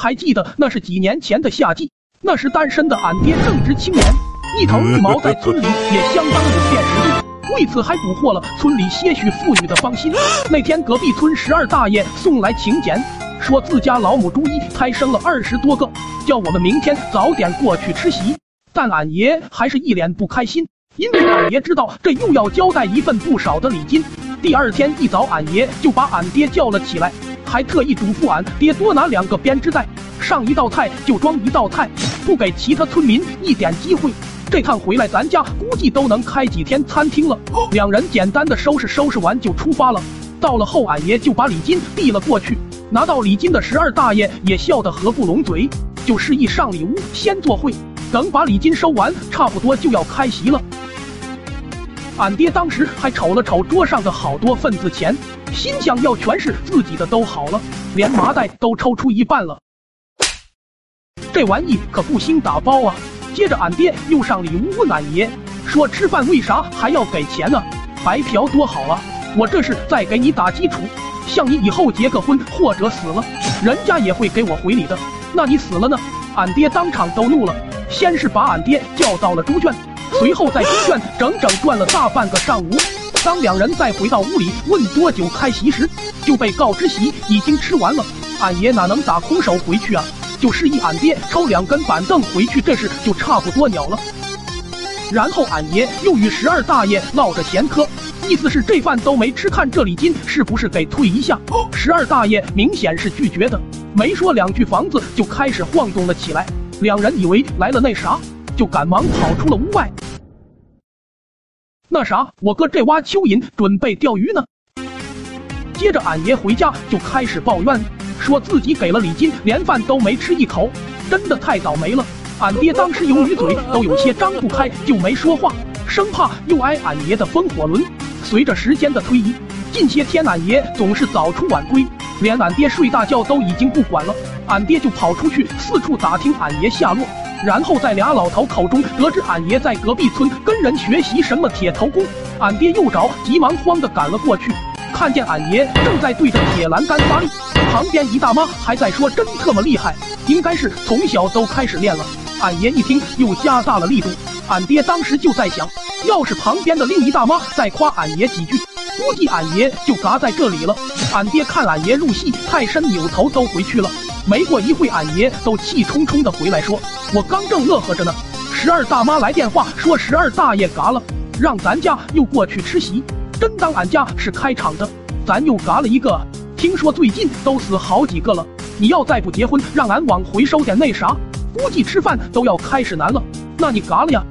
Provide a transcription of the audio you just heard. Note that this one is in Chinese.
还记得那是几年前的夏季，那时单身的俺爹正值青年，一头一毛在村里也相当有辨识度，为此还捕获了村里些许妇女的芳心。那天隔壁村十二大爷送来请柬，说自家老母猪一胎生了二十多个，叫我们明天早点过去吃席。但俺爷还是一脸不开心，因为俺爷知道这又要交代一份不少的礼金。第二天一早，俺爷就把俺爹叫了起来。还特意嘱咐俺爹多拿两个编织袋，上一道菜就装一道菜，不给其他村民一点机会。这趟回来，咱家估计都能开几天餐厅了。两人简单的收拾收拾完就出发了。到了后，俺爷就把礼金递了过去。拿到礼金的十二大爷也笑得合不拢嘴，就示意上里屋先坐会，等把礼金收完，差不多就要开席了。俺爹当时还瞅了瞅桌上的好多份子钱。心想要全是自己的都好了，连麻袋都抽出一半了，这玩意可不兴打包啊！接着俺爹又上里屋问俺爷，说吃饭为啥还要给钱呢？白嫖多好啊！我这是在给你打基础，像你以后结个婚或者死了，人家也会给我回礼的。那你死了呢？俺爹当场都怒了，先是把俺爹叫到了猪圈，随后在猪圈整整转了大半个上午。当两人再回到屋里问多久开席时，就被告知席已经吃完了。俺爷哪能打空手回去啊？就示意俺爹抽两根板凳回去，这事就差不多了了。然后俺爷又与十二大爷唠着闲嗑，意思是这饭都没吃，看这礼金是不是给退一下？十二大爷明显是拒绝的，没说两句，房子就开始晃动了起来。两人以为来了那啥，就赶忙跑出了屋外。那啥，我哥这挖蚯蚓准备钓鱼呢。接着俺爷回家就开始抱怨，说自己给了礼金，连饭都没吃一口，真的太倒霉了。俺爹当时由于嘴都有些张不开，就没说话，生怕又挨俺爷的风火轮。随着时间的推移，近些天俺爷总是早出晚归，连俺爹睡大觉都已经不管了，俺爹就跑出去四处打听俺爷下落。然后在俩老头口中得知俺爷在隔壁村跟人学习什么铁头功，俺爹又着，急忙慌的赶了过去，看见俺爷正在对着铁栏杆发力，旁边一大妈还在说真特么厉害，应该是从小都开始练了。俺爷一听又加大了力度，俺爹当时就在想，要是旁边的另一大妈再夸俺爷几句，估计俺爷就嘎在这里了。俺爹看俺爷入戏太深，扭头都回去了。没过一会，俺爷都气冲冲的回来说：“我刚正乐呵着呢，十二大妈来电话说十二大爷嘎了，让咱家又过去吃席，真当俺家是开厂的，咱又嘎了一个。听说最近都死好几个了，你要再不结婚，让俺往回收点那啥，估计吃饭都要开始难了。那你嘎了呀？”